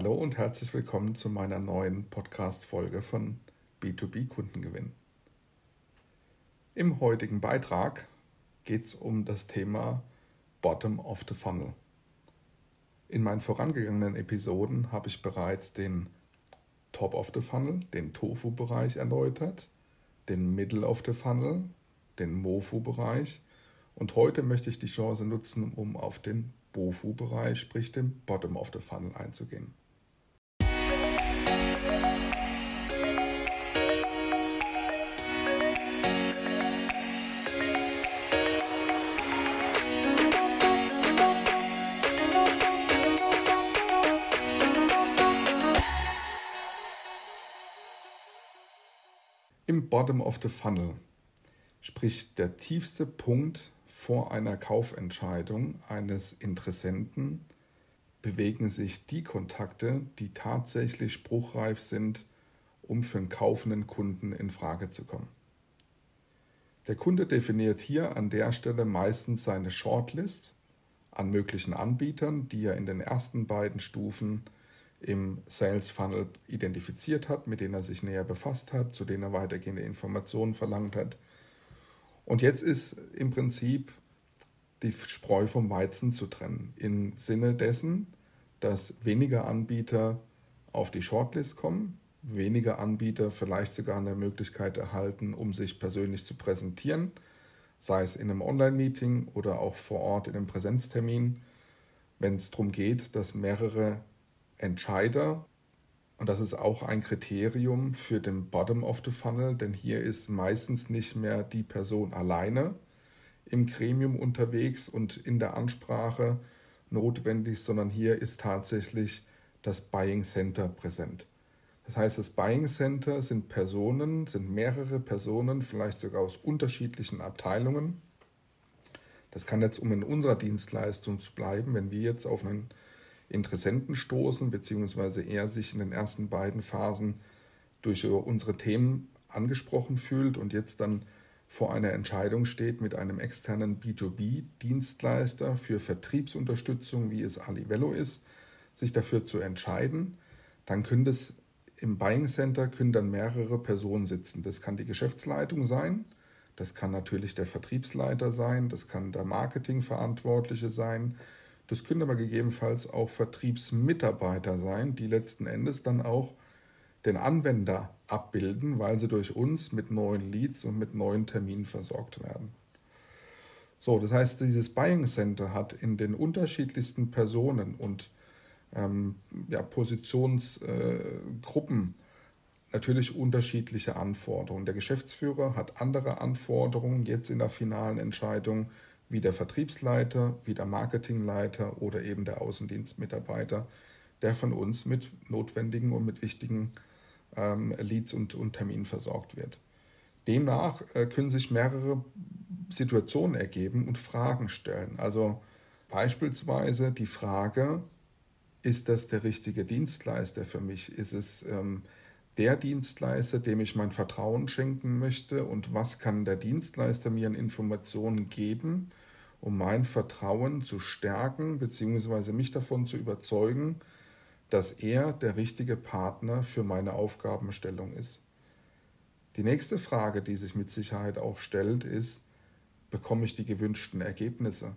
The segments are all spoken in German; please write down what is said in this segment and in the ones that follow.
Hallo und herzlich willkommen zu meiner neuen Podcast-Folge von B2B Kundengewinn. Im heutigen Beitrag geht es um das Thema Bottom of the Funnel. In meinen vorangegangenen Episoden habe ich bereits den Top of the Funnel, den Tofu-Bereich erläutert, den Middle of the Funnel, den Mofu-Bereich und heute möchte ich die Chance nutzen, um auf den BOFU-Bereich, sprich den Bottom of the Funnel einzugehen. Im Bottom of the Funnel, sprich der tiefste Punkt vor einer Kaufentscheidung eines Interessenten bewegen sich die Kontakte, die tatsächlich spruchreif sind, um für einen kaufenden Kunden in Frage zu kommen. Der Kunde definiert hier an der Stelle meistens seine Shortlist an möglichen Anbietern, die er in den ersten beiden Stufen im Sales Funnel identifiziert hat, mit denen er sich näher befasst hat, zu denen er weitergehende Informationen verlangt hat. Und jetzt ist im Prinzip die Spreu vom Weizen zu trennen, im Sinne dessen, dass weniger Anbieter auf die Shortlist kommen, weniger Anbieter vielleicht sogar eine Möglichkeit erhalten, um sich persönlich zu präsentieren, sei es in einem Online-Meeting oder auch vor Ort in einem Präsenztermin, wenn es darum geht, dass mehrere Entscheider und das ist auch ein Kriterium für den Bottom of the Funnel, denn hier ist meistens nicht mehr die Person alleine im Gremium unterwegs und in der Ansprache notwendig, sondern hier ist tatsächlich das Buying Center präsent. Das heißt, das Buying Center sind Personen, sind mehrere Personen, vielleicht sogar aus unterschiedlichen Abteilungen. Das kann jetzt, um in unserer Dienstleistung zu bleiben, wenn wir jetzt auf einen Interessenten stoßen, beziehungsweise er sich in den ersten beiden Phasen durch unsere Themen angesprochen fühlt und jetzt dann vor einer Entscheidung steht mit einem externen B2B-Dienstleister für Vertriebsunterstützung, wie es Alivello ist, sich dafür zu entscheiden, dann können das im Buying Center können dann mehrere Personen sitzen. Das kann die Geschäftsleitung sein, das kann natürlich der Vertriebsleiter sein, das kann der Marketingverantwortliche sein, das können aber gegebenenfalls auch Vertriebsmitarbeiter sein, die letzten Endes dann auch den Anwender abbilden, weil sie durch uns mit neuen Leads und mit neuen Terminen versorgt werden. So, das heißt, dieses Buying Center hat in den unterschiedlichsten Personen und ähm, ja, Positionsgruppen äh, natürlich unterschiedliche Anforderungen. Der Geschäftsführer hat andere Anforderungen jetzt in der finalen Entscheidung wie der Vertriebsleiter, wie der Marketingleiter oder eben der Außendienstmitarbeiter, der von uns mit notwendigen und mit wichtigen ähm, Leads und, und Terminen versorgt wird. Demnach äh, können sich mehrere Situationen ergeben und Fragen stellen. Also beispielsweise die Frage, ist das der richtige Dienstleister für mich? Ist es ähm, der Dienstleister, dem ich mein Vertrauen schenken möchte und was kann der Dienstleister mir an Informationen geben, um mein Vertrauen zu stärken bzw. mich davon zu überzeugen, dass er der richtige Partner für meine Aufgabenstellung ist. Die nächste Frage, die sich mit Sicherheit auch stellt, ist, bekomme ich die gewünschten Ergebnisse?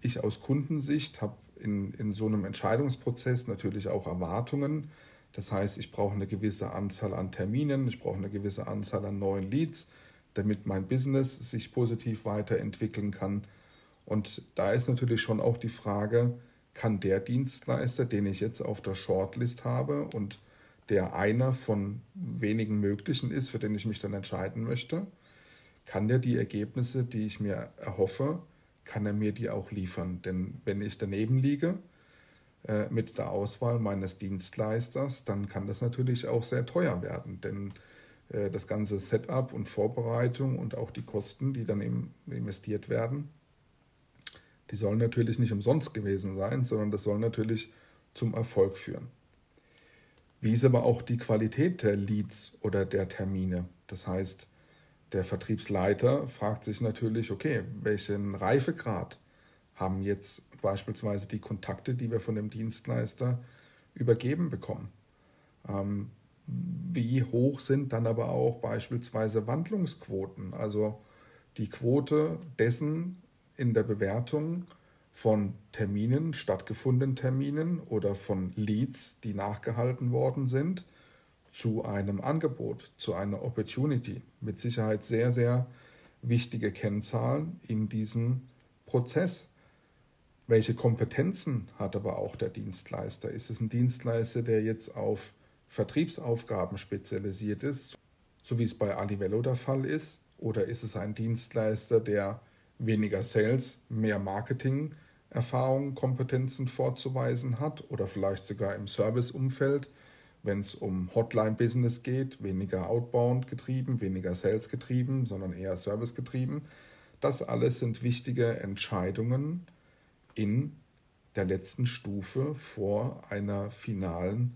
Ich aus Kundensicht habe in, in so einem Entscheidungsprozess natürlich auch Erwartungen, das heißt, ich brauche eine gewisse Anzahl an Terminen, ich brauche eine gewisse Anzahl an neuen Leads, damit mein Business sich positiv weiterentwickeln kann. Und da ist natürlich schon auch die Frage, kann der Dienstleister, den ich jetzt auf der Shortlist habe und der einer von wenigen möglichen ist, für den ich mich dann entscheiden möchte, kann der die Ergebnisse, die ich mir erhoffe, kann er mir die auch liefern? Denn wenn ich daneben liege, äh, mit der Auswahl meines Dienstleisters, dann kann das natürlich auch sehr teuer werden, denn äh, das ganze Setup und Vorbereitung und auch die Kosten, die dann investiert werden, die sollen natürlich nicht umsonst gewesen sein, sondern das soll natürlich zum Erfolg führen. Wie ist aber auch die Qualität der Leads oder der Termine? Das heißt, der Vertriebsleiter fragt sich natürlich, okay, welchen Reifegrad haben jetzt beispielsweise die Kontakte, die wir von dem Dienstleister übergeben bekommen. Ähm, wie hoch sind dann aber auch beispielsweise Wandlungsquoten, also die Quote dessen in der Bewertung von Terminen, stattgefundenen Terminen oder von Leads, die nachgehalten worden sind, zu einem Angebot, zu einer Opportunity. Mit Sicherheit sehr, sehr wichtige Kennzahlen in diesem Prozess. Welche Kompetenzen hat aber auch der Dienstleister? Ist es ein Dienstleister, der jetzt auf Vertriebsaufgaben spezialisiert ist, so wie es bei Alivello der Fall ist? Oder ist es ein Dienstleister, der weniger Sales, mehr Marketing Erfahrungen, Kompetenzen vorzuweisen hat oder vielleicht sogar im Serviceumfeld, wenn es um Hotline-Business geht, weniger outbound getrieben, weniger Sales getrieben, sondern eher Service getrieben. Das alles sind wichtige Entscheidungen in der letzten Stufe vor einer finalen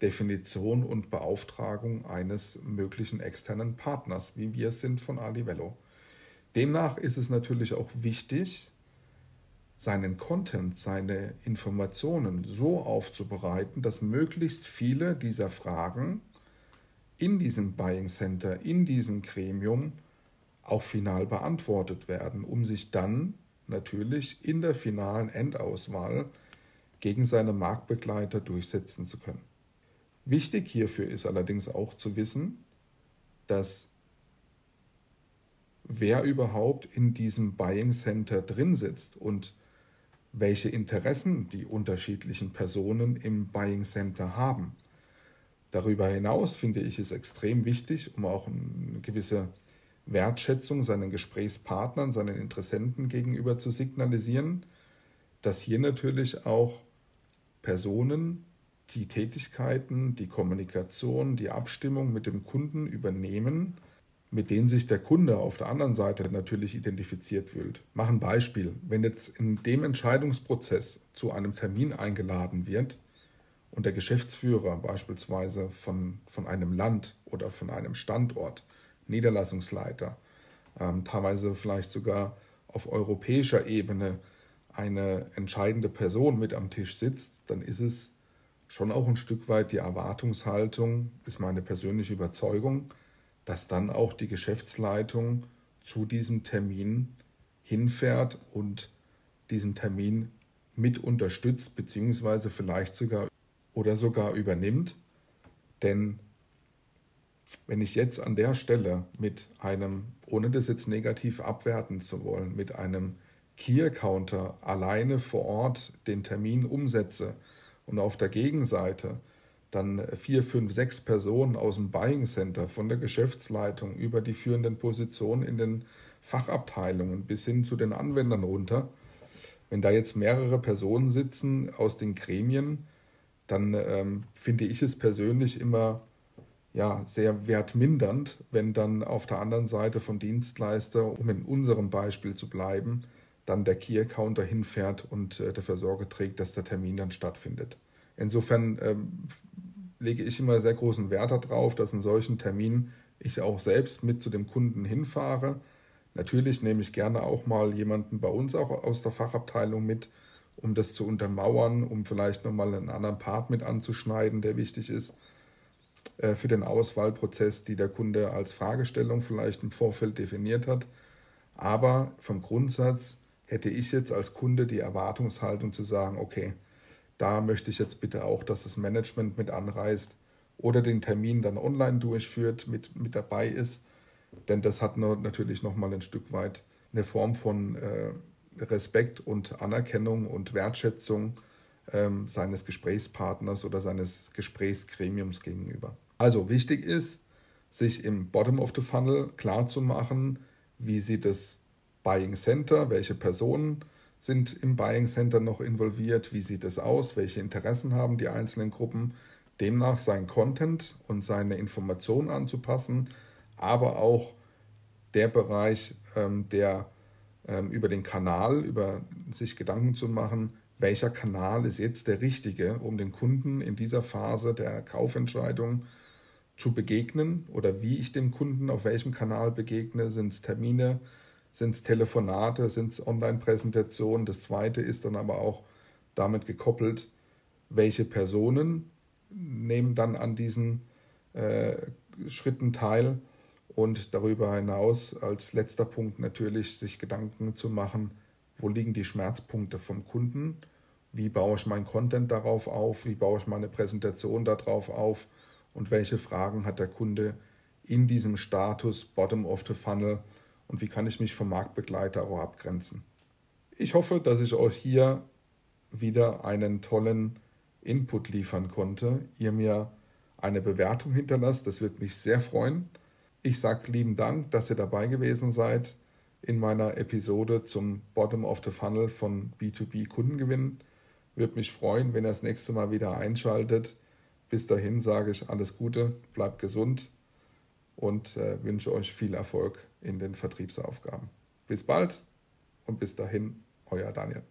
Definition und Beauftragung eines möglichen externen Partners, wie wir es sind von Alivello. Demnach ist es natürlich auch wichtig, seinen Content, seine Informationen so aufzubereiten, dass möglichst viele dieser Fragen in diesem Buying Center, in diesem Gremium auch final beantwortet werden, um sich dann natürlich in der finalen Endauswahl gegen seine Marktbegleiter durchsetzen zu können. Wichtig hierfür ist allerdings auch zu wissen, dass wer überhaupt in diesem Buying Center drin sitzt und welche Interessen die unterschiedlichen Personen im Buying Center haben. Darüber hinaus finde ich es extrem wichtig, um auch eine gewisse Wertschätzung seinen Gesprächspartnern, seinen Interessenten gegenüber zu signalisieren, dass hier natürlich auch Personen die Tätigkeiten, die Kommunikation, die Abstimmung mit dem Kunden übernehmen, mit denen sich der Kunde auf der anderen Seite natürlich identifiziert fühlt. Mach ein Beispiel. Wenn jetzt in dem Entscheidungsprozess zu einem Termin eingeladen wird und der Geschäftsführer beispielsweise von, von einem Land oder von einem Standort, Niederlassungsleiter, ähm, teilweise vielleicht sogar auf europäischer Ebene eine entscheidende Person mit am Tisch sitzt, dann ist es schon auch ein Stück weit die Erwartungshaltung, ist meine persönliche Überzeugung, dass dann auch die Geschäftsleitung zu diesem Termin hinfährt und diesen Termin mit unterstützt, beziehungsweise vielleicht sogar oder sogar übernimmt. Denn wenn ich jetzt an der Stelle mit einem, ohne das jetzt negativ abwerten zu wollen, mit einem Key-Counter alleine vor Ort den Termin umsetze und auf der Gegenseite dann vier, fünf, sechs Personen aus dem Buying Center, von der Geschäftsleitung über die führenden Positionen in den Fachabteilungen bis hin zu den Anwendern runter. Wenn da jetzt mehrere Personen sitzen aus den Gremien, dann ähm, finde ich es persönlich immer ja, sehr wertmindernd, wenn dann auf der anderen Seite von Dienstleister, um in unserem Beispiel zu bleiben, dann der Key-Accounter hinfährt und äh, dafür Sorge trägt, dass der Termin dann stattfindet. Insofern ähm, lege ich immer sehr großen Wert darauf, dass in solchen Terminen ich auch selbst mit zu dem Kunden hinfahre. Natürlich nehme ich gerne auch mal jemanden bei uns auch aus der Fachabteilung mit, um das zu untermauern, um vielleicht nochmal einen anderen Part mit anzuschneiden, der wichtig ist für den Auswahlprozess, die der Kunde als Fragestellung vielleicht im Vorfeld definiert hat. Aber vom Grundsatz hätte ich jetzt als Kunde die Erwartungshaltung zu sagen, okay, da möchte ich jetzt bitte auch, dass das Management mit anreist oder den Termin dann online durchführt, mit, mit dabei ist. Denn das hat natürlich nochmal ein Stück weit eine Form von äh, Respekt und Anerkennung und Wertschätzung ähm, seines Gesprächspartners oder seines Gesprächsgremiums gegenüber. Also wichtig ist, sich im Bottom of the Funnel klar zu machen, wie sieht das Buying Center, welche Personen sind im Buying Center noch involviert, wie sieht es aus, welche Interessen haben die einzelnen Gruppen, demnach sein Content und seine Informationen anzupassen, aber auch der Bereich, ähm, der ähm, über den Kanal, über sich Gedanken zu machen, welcher Kanal ist jetzt der richtige, um den Kunden in dieser Phase der Kaufentscheidung zu begegnen? Oder wie ich dem Kunden auf welchem Kanal begegne, sind es Termine, sind es Telefonate, sind es Online-Präsentationen. Das zweite ist dann aber auch damit gekoppelt, welche Personen nehmen dann an diesen äh, Schritten teil? Und darüber hinaus als letzter Punkt natürlich sich Gedanken zu machen, wo liegen die Schmerzpunkte vom Kunden, wie baue ich meinen Content darauf auf, wie baue ich meine Präsentation darauf auf und welche Fragen hat der Kunde in diesem Status Bottom of the Funnel und wie kann ich mich vom Marktbegleiter auch abgrenzen. Ich hoffe, dass ich euch hier wieder einen tollen Input liefern konnte. Ihr mir eine Bewertung hinterlasst, das würde mich sehr freuen. Ich sage lieben Dank, dass ihr dabei gewesen seid in meiner Episode zum Bottom of the Funnel von B2B Kundengewinn. Würde mich freuen, wenn ihr das nächste Mal wieder einschaltet. Bis dahin sage ich alles Gute, bleibt gesund und äh, wünsche euch viel Erfolg in den Vertriebsaufgaben. Bis bald und bis dahin, euer Daniel.